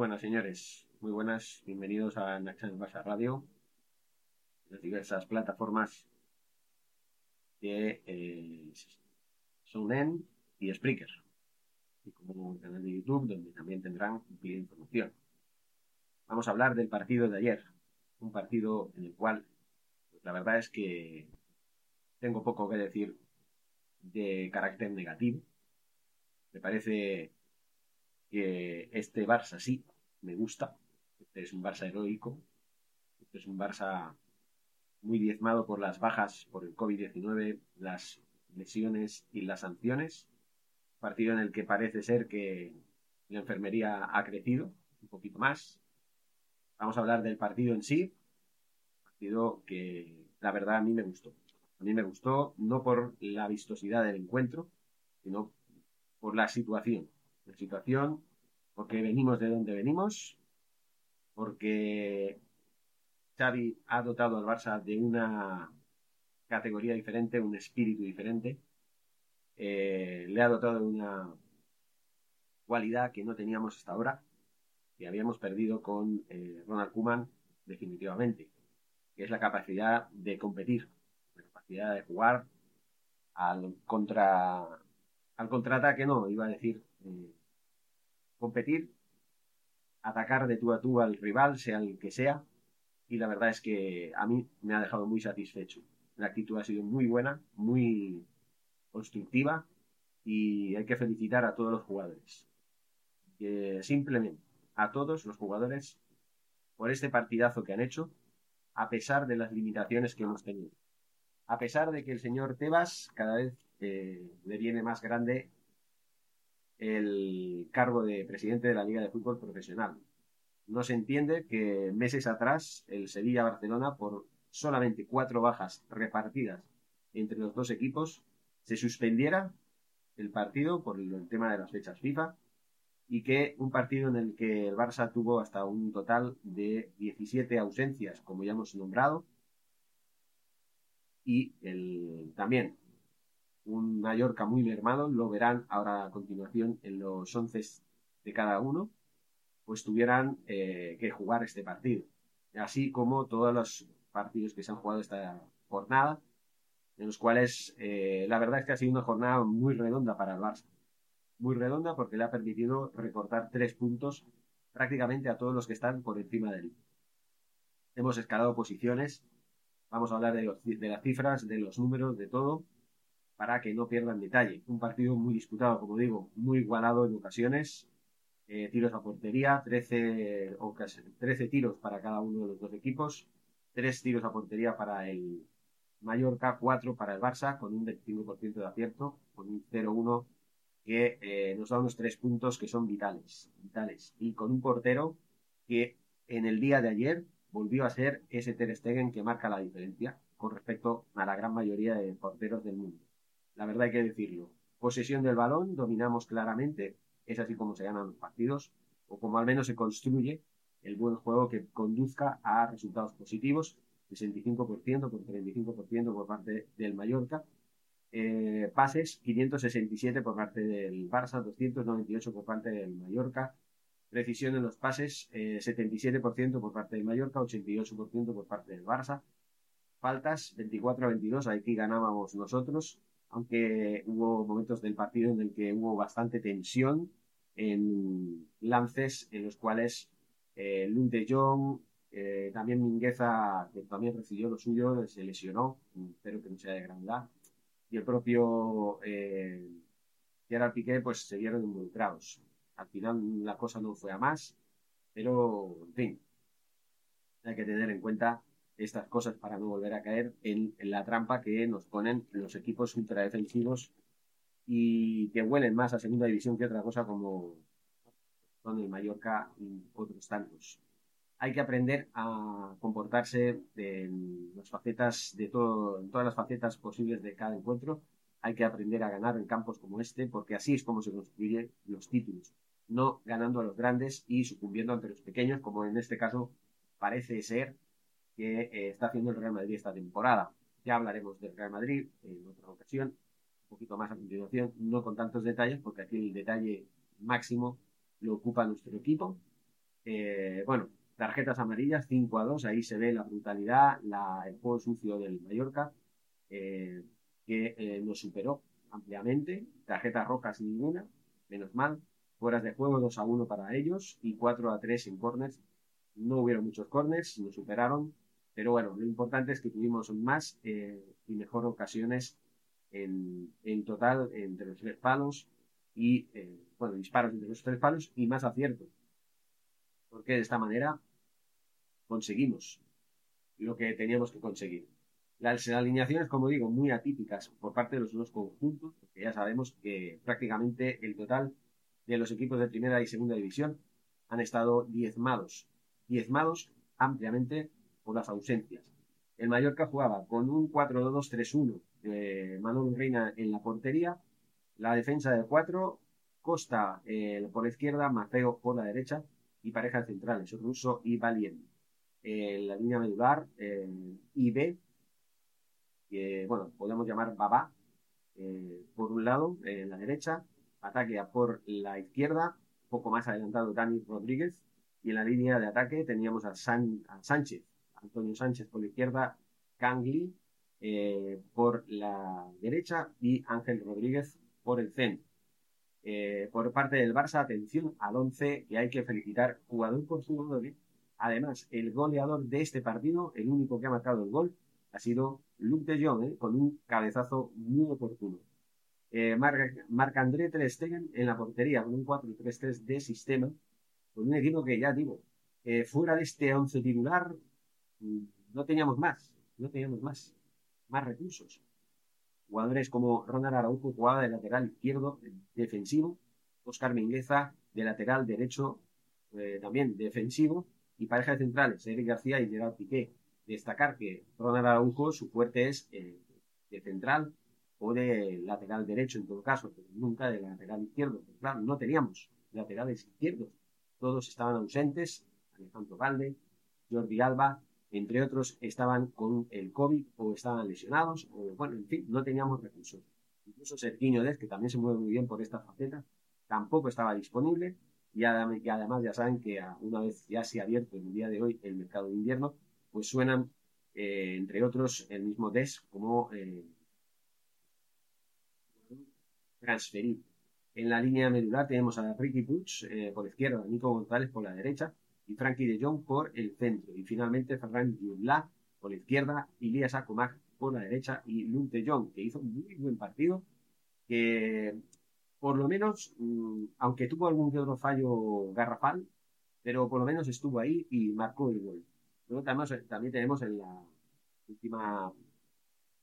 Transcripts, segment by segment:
Buenas, señores. Muy buenas. Bienvenidos a Naxxon Barça Radio. Las diversas plataformas de eh, y Spreaker. Y como un canal de YouTube donde también tendrán cumplida información. Vamos a hablar del partido de ayer. Un partido en el cual, pues, la verdad es que tengo poco que decir de carácter negativo. Me parece que este Barça sí me gusta. Este es un Barça heroico. Este es un Barça muy diezmado por las bajas por el COVID-19, las lesiones y las sanciones. Partido en el que parece ser que la enfermería ha crecido un poquito más. Vamos a hablar del partido en sí. Partido que la verdad a mí me gustó. A mí me gustó no por la vistosidad del encuentro, sino por la situación. La situación porque venimos de donde venimos, porque Xavi ha dotado al Barça de una categoría diferente, un espíritu diferente, eh, le ha dotado de una cualidad que no teníamos hasta ahora, que habíamos perdido con eh, Ronald Koeman definitivamente, que es la capacidad de competir, la capacidad de jugar al contra al contraataque no, iba a decir eh, competir, atacar de tú a tú al rival, sea el que sea, y la verdad es que a mí me ha dejado muy satisfecho. La actitud ha sido muy buena, muy constructiva, y hay que felicitar a todos los jugadores. Simplemente a todos los jugadores por este partidazo que han hecho, a pesar de las limitaciones que hemos tenido. A pesar de que el señor Tebas cada vez eh, le viene más grande el cargo de presidente de la Liga de Fútbol Profesional. No se entiende que meses atrás el Sevilla-Barcelona, por solamente cuatro bajas repartidas entre los dos equipos, se suspendiera el partido por el tema de las fechas FIFA y que un partido en el que el Barça tuvo hasta un total de 17 ausencias, como ya hemos nombrado, y el, también un Mallorca muy mermado, lo verán ahora a continuación en los once de cada uno, pues tuvieran eh, que jugar este partido. Así como todos los partidos que se han jugado esta jornada, en los cuales eh, la verdad es que ha sido una jornada muy redonda para el Barça. Muy redonda porque le ha permitido recortar tres puntos prácticamente a todos los que están por encima de él. Hemos escalado posiciones, vamos a hablar de las cifras, de los números, de todo, para que no pierdan detalle. Un partido muy disputado, como digo, muy igualado en ocasiones. Eh, tiros a portería, 13, 13 tiros para cada uno de los dos equipos, 3 tiros a portería para el Mallorca, 4 para el Barça, con un 25% de acierto, con un 0-1 que eh, nos da unos 3 puntos que son vitales, vitales. Y con un portero que en el día de ayer volvió a ser ese Ter Stegen que marca la diferencia con respecto a la gran mayoría de porteros del mundo. La verdad hay que decirlo. Posesión del balón, dominamos claramente, es así como se ganan los partidos, o como al menos se construye el buen juego que conduzca a resultados positivos, 65% por 35% por parte del Mallorca, eh, pases 567 por parte del Barça, 298 por parte del Mallorca, precisión en los pases eh, 77% por parte del Mallorca, 88% por parte del Barça, faltas 24 a 22, aquí ganábamos nosotros, aunque hubo momentos del partido en el que hubo bastante tensión en lances en los cuales eh, de Jong, eh, también Mingueza, que también recibió lo suyo, se lesionó, espero que no sea de gravedad, y el propio eh, Gerard Piqué, pues se vieron involucrados. Al final la cosa no fue a más, pero, en fin, hay que tener en cuenta estas cosas para no volver a caer en, la trampa que nos ponen los equipos ultradefensivos y que huelen más a segunda división que otra cosa como son el Mallorca y otros tantos. Hay que aprender a comportarse en las facetas de todo, en todas las facetas posibles de cada encuentro. Hay que aprender a ganar en campos como este, porque así es como se construyen los títulos. No ganando a los grandes y sucumbiendo ante los pequeños, como en este caso parece ser que eh, está haciendo el Real Madrid esta temporada. Ya hablaremos del Real Madrid en otra ocasión, un poquito más a continuación, no con tantos detalles, porque aquí el detalle máximo lo ocupa nuestro equipo. Eh, bueno, tarjetas amarillas, 5 a 2, ahí se ve la brutalidad, el juego sucio del Mallorca, eh, que nos superó ampliamente. Tarjetas rojas ninguna, menos mal. Fueras de juego 2 a 1 para ellos y 4 a 3 en corners. No hubieron muchos corners, nos superaron pero bueno, lo importante es que tuvimos más eh, y mejor ocasiones en, total entre los tres palos y, eh, bueno, disparos entre los tres palos y más aciertos. Porque de esta manera conseguimos lo que teníamos que conseguir. Las alineaciones, como digo, muy atípicas por parte de los dos conjuntos, porque ya sabemos que prácticamente el total de los equipos de primera y segunda división han estado diezmados, diezmados ampliamente las ausencias. El Mallorca jugaba con un 4-2-3-1 de Manuel Reina en la portería, la defensa de 4, Costa eh, por la izquierda, Mateo por la derecha y parejas centrales, Russo y Valien. En la línea medular, eh, IB, bueno, podemos llamar Baba, eh, por un lado, en la derecha, ataque por la izquierda, poco más adelantado Dani Rodríguez, y en la línea de ataque teníamos a, a Sánchez Antonio Sánchez por la izquierda, Cangli eh, por la derecha y Ángel Rodríguez por el centro. Eh, por parte del Barça, atención al 11 que hay que felicitar jugador por jugador. ¿eh? Además, el goleador de este partido, el único que ha marcado el gol, ha sido Luke de Jong, con un cabezazo muy oportuno. Marc-André Ter Stegen en la portería con un 4-3-3 de sistema, con un equipo que ya digo, fuera de este 11 titular, no teníamos más, no teníamos más, más recursos. Jugadores como Ronald Araujo jugaba de lateral izquierdo defensivo, Oscar Mingueza de lateral derecho eh, también defensivo y pareja de centrales, Eric García y Gerard Piqué. Destacar que Ronald Araujo su fuerte es eh, de central o de lateral derecho en todo caso, nunca de lateral izquierdo. claro, no teníamos laterales izquierdos. Todos estaban ausentes, Alejandro Valde, Jordi Alba, entre otros estaban con el COVID o estaban lesionados, o bueno, en fin, no teníamos recursos. Incluso Serginho Dez, que también se mueve muy bien por esta faceta, tampoco estaba disponible, y además ya saben que una vez ya se ha abierto en el día de hoy el mercado de invierno, pues suenan, eh, entre otros, el mismo DES como eh, transferible. En la línea medular tenemos a Ricky Puig eh, por izquierda, Nico González por la derecha, y Frankie de Jong por el centro. Y finalmente Ferran Yula por la izquierda, Ilias Akomag por la derecha y Luke de Jong, que hizo un muy buen partido, que por lo menos, mm, aunque tuvo algún que otro fallo garrafal, pero por lo menos estuvo ahí y marcó el gol. Luego también, también tenemos en la última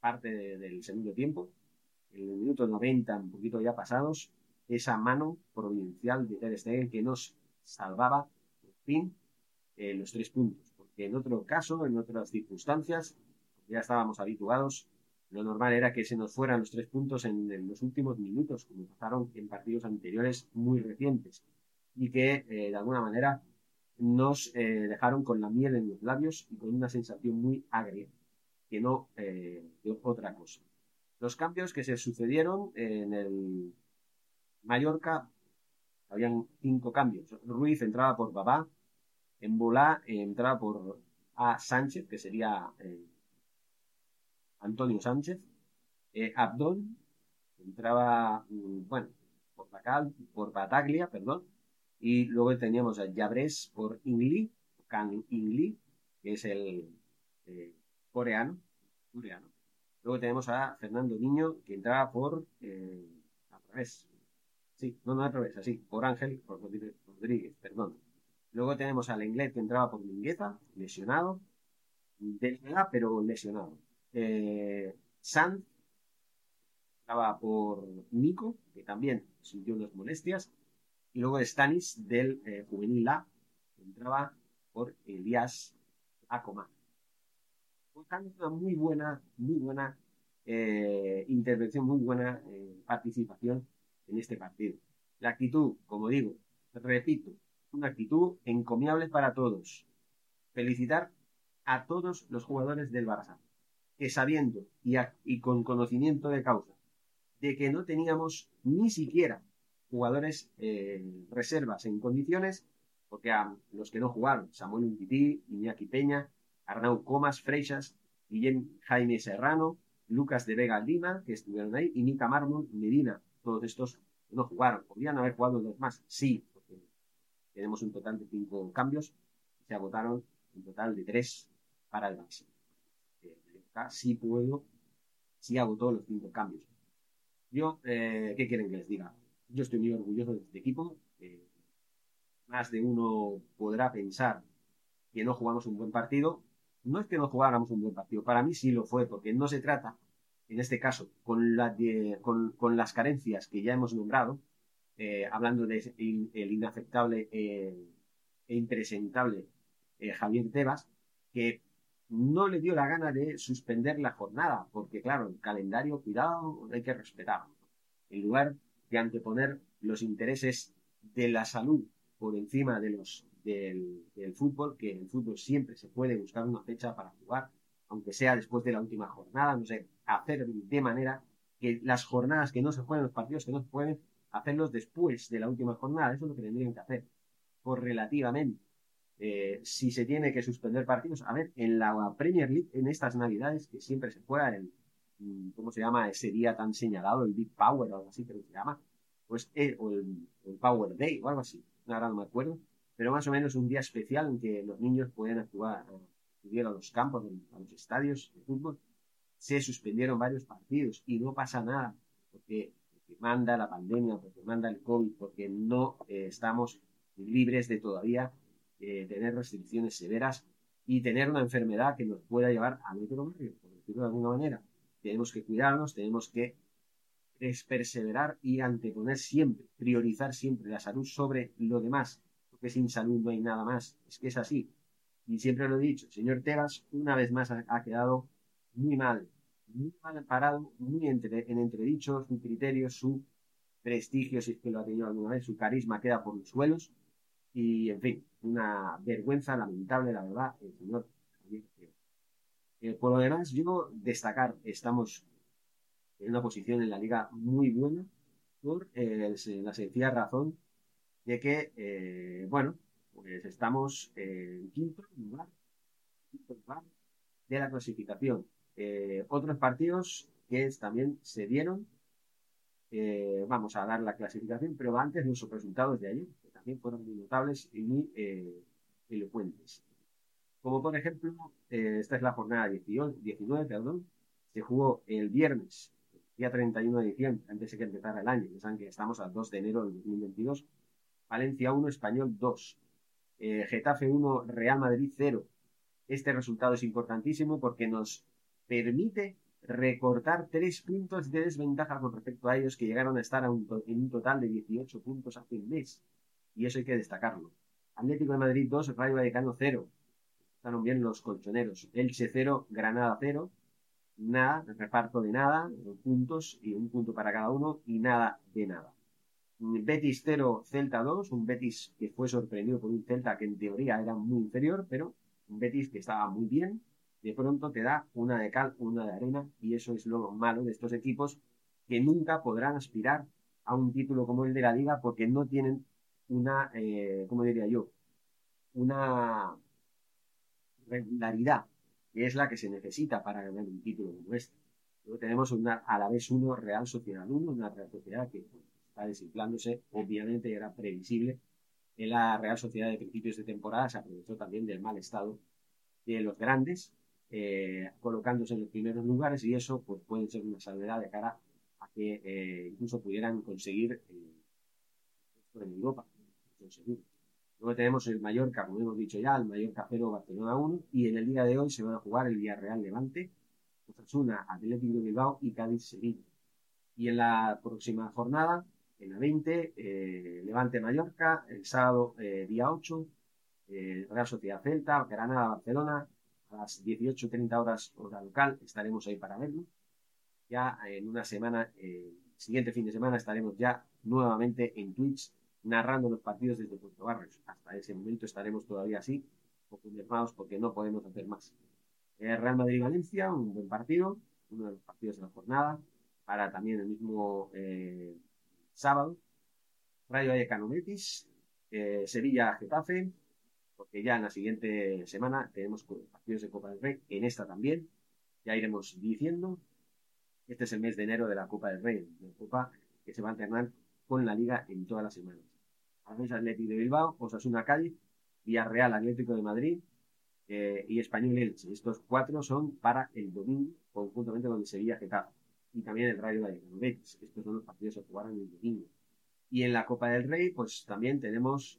parte del segundo tiempo, en el minuto 90, un poquito ya pasados, esa mano provincial de Ter Stegen que nos salvaba fin eh, los tres puntos. Porque en otro caso, en otras circunstancias, ya estábamos habituados, lo normal era que se nos fueran los tres puntos en, los últimos minutos, como pasaron en partidos anteriores muy recientes, y que eh, de alguna manera nos eh, dejaron con la miel en los labios y con una sensación muy agria, que no de otra cosa. Los cambios que se sucedieron en el Mallorca, habían cinco cambios. Ruiz entraba por Babá, en Bolá entraba por A. Sánchez, que sería eh, Antonio Sánchez. Eh, Abdón entraba, mm, bueno, por, por Bataglia, perdón. Y luego teníamos a Jabres por Ingli, Kang Ingli, que es el eh, coreano, coreano. Luego tenemos a Fernando Niño, que entraba por eh, al revés. Sí, no, no al revés, así, por Ángel por Rodríguez, perdón. Luego tenemos al inglés que entraba por Mingueza, lesionado, delgada, pero lesionado. Eh, Sand estaba por Nico, que también sintió unas molestias. Y luego Stanis del eh, juvenil La, que entraba por Elías Acoma. Fue una muy buena, muy buena eh, intervención, muy buena eh, participación en este partido. La actitud, como digo, repito, una actitud encomiable para todos. Felicitar a todos los jugadores del Barça, que sabiendo y, y con conocimiento de causa de que no teníamos ni siquiera jugadores eh, reservas en condiciones, porque a los que no jugaron, Samuel Untití, Iñaki Peña, Arnau Comas, Freixas, Guillem Jaime Serrano, Lucas de Vega Lima, que estuvieron ahí, y Nica Mármol, Medina, todos estos no jugaron. ¿Podrían haber jugado los más? Sí, tenemos un total de cinco cambios, se agotaron un total de tres para el máximo. Eh, sí puedo, sí agotó los cinco cambios. Yo, eh, ¿qué quieren que les diga? Yo estoy muy orgulloso de este equipo. más de uno podrá pensar que no jugamos un buen partido. No es que no jugáramos un buen partido, para mí sí lo fue, porque no se trata, en este caso, con, con, las carencias que ya hemos nombrado, eh, hablando de el inaceptable eh, e impresentable eh, Javier Tebas, que no le dio la gana de suspender la jornada, porque claro, el calendario, cuidado, hay que respetarlo. En lugar de anteponer los intereses de la salud por encima de los del, fútbol, que en el fútbol siempre se puede buscar una fecha para jugar, aunque sea después de la última jornada, no sé, hacer de manera que las jornadas que no se juegan, los partidos que no se pueden, hacerlos después de la última jornada, eso es lo que tendrían que hacer, por relativamente. Eh, si se tiene que suspender partidos, a ver, en la Premier League, en estas navidades, que siempre se juega el, mm, ¿cómo se llama ese día tan señalado? El Big Power o algo así, creo que se llama, pues, eh, o el, Power Day o algo así, ahora no me acuerdo, pero más o menos un día especial en que los niños pueden actuar, a los campos, a los estadios de fútbol, se suspendieron varios partidos y no pasa nada, porque, manda la pandemia, porque manda el COVID, porque no eh, estamos libres de todavía eh, tener restricciones severas y tener una enfermedad que nos pueda llevar a barrio, por decirlo de alguna manera. Tenemos que cuidarnos, tenemos que perseverar y anteponer siempre, priorizar siempre la salud sobre lo demás, porque sin salud no hay nada más. Es que es así. Y siempre lo he dicho, señor Tebas una vez más ha, quedado muy mal, muy mal parado, muy entre, en entredicho su criterio, su prestigio, si es que lo ha tenido alguna vez, su carisma queda por los suelos y, en fin, una vergüenza lamentable, la verdad, el señor eh, por lo demás, yo destacar, estamos en una posición en la liga muy buena por eh, la sencilla razón de que, eh, bueno, pues estamos en quinto lugar, quinto lugar de la clasificación. Otros partidos que también se dieron, vamos a dar la clasificación, pero antes nuestros resultados de ayer fueron muy notables y muy eh, elocuentes. Como por ejemplo, eh, esta es la jornada 19, perdón, se jugó el viernes, día 31 de diciembre, antes de que empezara el año, ya saben que estamos al 2 de enero del 2022, Valencia 1, Español 2, eh, Getafe 1, Real Madrid 0. Este resultado es importantísimo porque nos permite recortar tres puntos de desventaja con respecto a ellos que llegaron a estar en un total de 18 puntos hace un mes y eso hay que destacarlo. Atlético de Madrid 2, Rayo Vallecano 0. Están bien los colchoneros. Elche 0, Granada 0. Nada, reparto de nada, puntos y un punto para cada uno y nada de nada. Betis 0, Celta 2, un Betis que fue sorprendido por un Celta que en teoría era muy inferior, pero un Betis que estaba muy bien, de pronto te da una de cal, una de arena, y eso es lo malo de estos equipos que nunca podrán aspirar a un título como el de la liga porque no tienen una, eh, ¿cómo diría yo? Una regularidad, que es la que se necesita para ganar un título como este. Luego tenemos una, a la vez uno Real Sociedad 1, una Real Sociedad que está desinflándose, obviamente era previsible, En la Real Sociedad de principios de temporada se aprovechó también del mal estado de los grandes, eh, colocándose en los primeros lugares y eso pues, puede ser una salvedad de cara a que eh, incluso pudieran conseguir eh, en Europa. Luego tenemos el Mallorca, como hemos dicho ya, el Mallorca 0, Barcelona 1 y en el día de hoy se van a jugar el Villarreal Levante, Osasuna, Atlético de Bilbao y Cádiz Sevilla. Y en la próxima jornada, en la 20, eh, Levante Mallorca, el sábado eh, día 8, eh, Real Sociedad Celta, Granada Barcelona, a las 18.30 horas hora local, estaremos ahí para verlo. Ya en una semana, siguiente fin de semana, estaremos ya nuevamente en Twitch narrando los partidos desde Puerto Barrios. Hasta ese momento estaremos todavía así, poco porque no podemos hacer más. Real Madrid-Valencia, un buen partido, uno de los partidos de la jornada, para también el mismo eh, sábado. Rayo Vallecano Betis, eh, Sevilla Getafe, porque ya en la siguiente semana tenemos partidos de Copa del Rey, en esta también, ya iremos diciendo. Este es el mes de enero de la Copa del Rey, de Copa que se va a alternar con la Liga en todas las semanas. Atlético de Bilbao, Osasuna Cádiz, Villarreal Atlético de Madrid eh, y Español Elche. Estos cuatro son para el domingo, conjuntamente con Sevilla Getafe y también el Rayo Vallecano Betis. Estos son los partidos que jugarán el domingo. Y en la Copa del Rey, pues también tenemos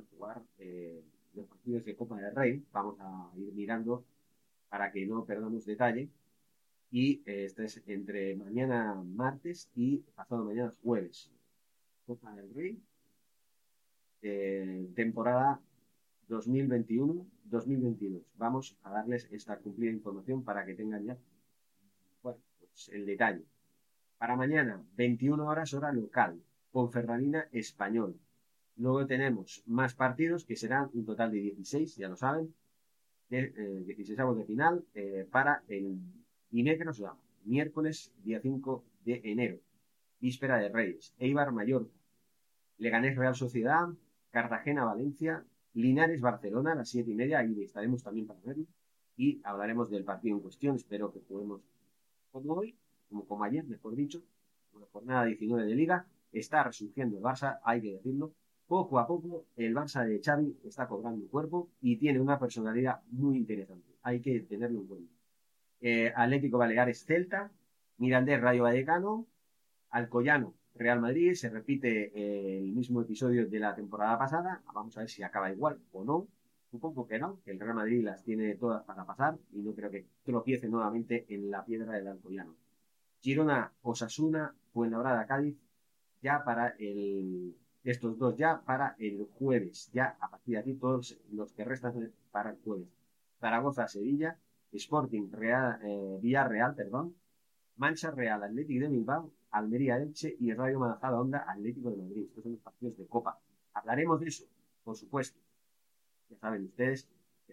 que jugar eh, los partidos de Copa del Rey. Vamos a ir mirando para que no perdamos detalle. Y este es entre mañana martes y pasado mañana jueves. Copa del Rey, eh, temporada 2021-2022. Vamos a darles esta cumplida información para que tengan ya bueno, pues el detalle. Para mañana, 21 horas hora local, con Ferrarina español. Luego tenemos más partidos que serán un total de 16, ya lo saben, de, eh, 16 de final eh, para el miércoles, día 5 de enero víspera de Reyes, Eibar Mallorca, Leganés Real Sociedad, Cartagena Valencia, Linares Barcelona a las siete y media, ahí estaremos también para verlo, y hablaremos del partido en cuestión, espero que juguemos como hoy, como, como ayer, mejor dicho, una jornada 19 de liga, está resurgiendo el Barça, hay que decirlo, poco a poco el Barça de Xavi está cobrando cuerpo y tiene una personalidad muy interesante, hay que tenerlo en cuenta. Eh, Atlético Baleares Celta, Mirandés Rayo Vallecano, Alcoyano, Real Madrid, se repite eh, el mismo episodio de la temporada pasada, vamos a ver si acaba igual o no, supongo que no, que el Real Madrid las tiene todas para pasar y no creo que tropiece nuevamente en la piedra del Alcoyano. Girona, Osasuna, Fuenlabrada, Cádiz, ya para el, estos dos ya para el jueves, ya a partir de aquí todos los que restan para el jueves. Zaragoza, Sevilla, Sporting, Real, eh, Villarreal, perdón, Mancha Real, Atlético de Bilbao, Almería Elche y Rayo Manajada Onda Atlético de Madrid. Estos son los partidos de Copa. Hablaremos de eso, por supuesto. Ya saben ustedes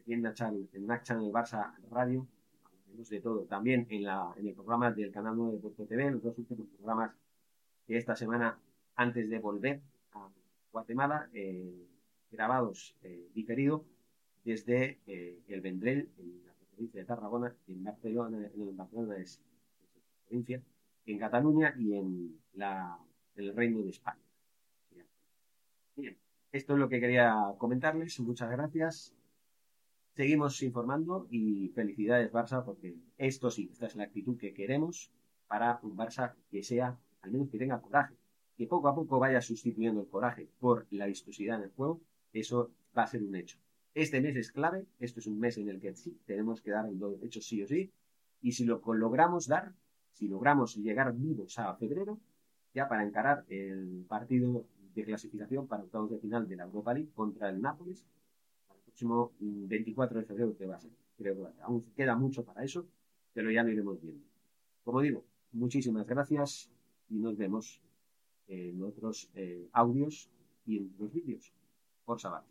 tienen en Nac Channel Barça Radio, hablaremos de todo. También en, la, en el programa del canal 9 de Puerto TV, los dos últimos programas de esta semana antes de volver Guatemala, eh, grabados eh, diferido desde eh, el Vendrell, en la provincia de Tarragona, en Barcelona, en Barcelona es, provincia, en Cataluña y en, la, el Reino de España. Bien, esto es lo que quería comentarles. Muchas gracias. Seguimos informando y felicidades Barça porque esto sí, esta es la actitud que queremos para un Barça que sea, al menos que tenga coraje, que poco a poco vaya sustituyendo el coraje por la vistosidad en el juego, eso va a ser un hecho. Este mes es clave, esto es un mes en el que sí tenemos que dar el hecho sí o sí, y si lo logramos dar, si logramos llegar vivos a febrero, ya para encarar el partido de clasificación para octavos de final de la Europa League contra el Nápoles, el próximo 24 de febrero que va a ser. Creo que aún queda mucho para eso, pero ya lo iremos viendo. Como digo, muchísimas gracias y nos vemos en otros eh, audios y en otros vídeos. Por saber.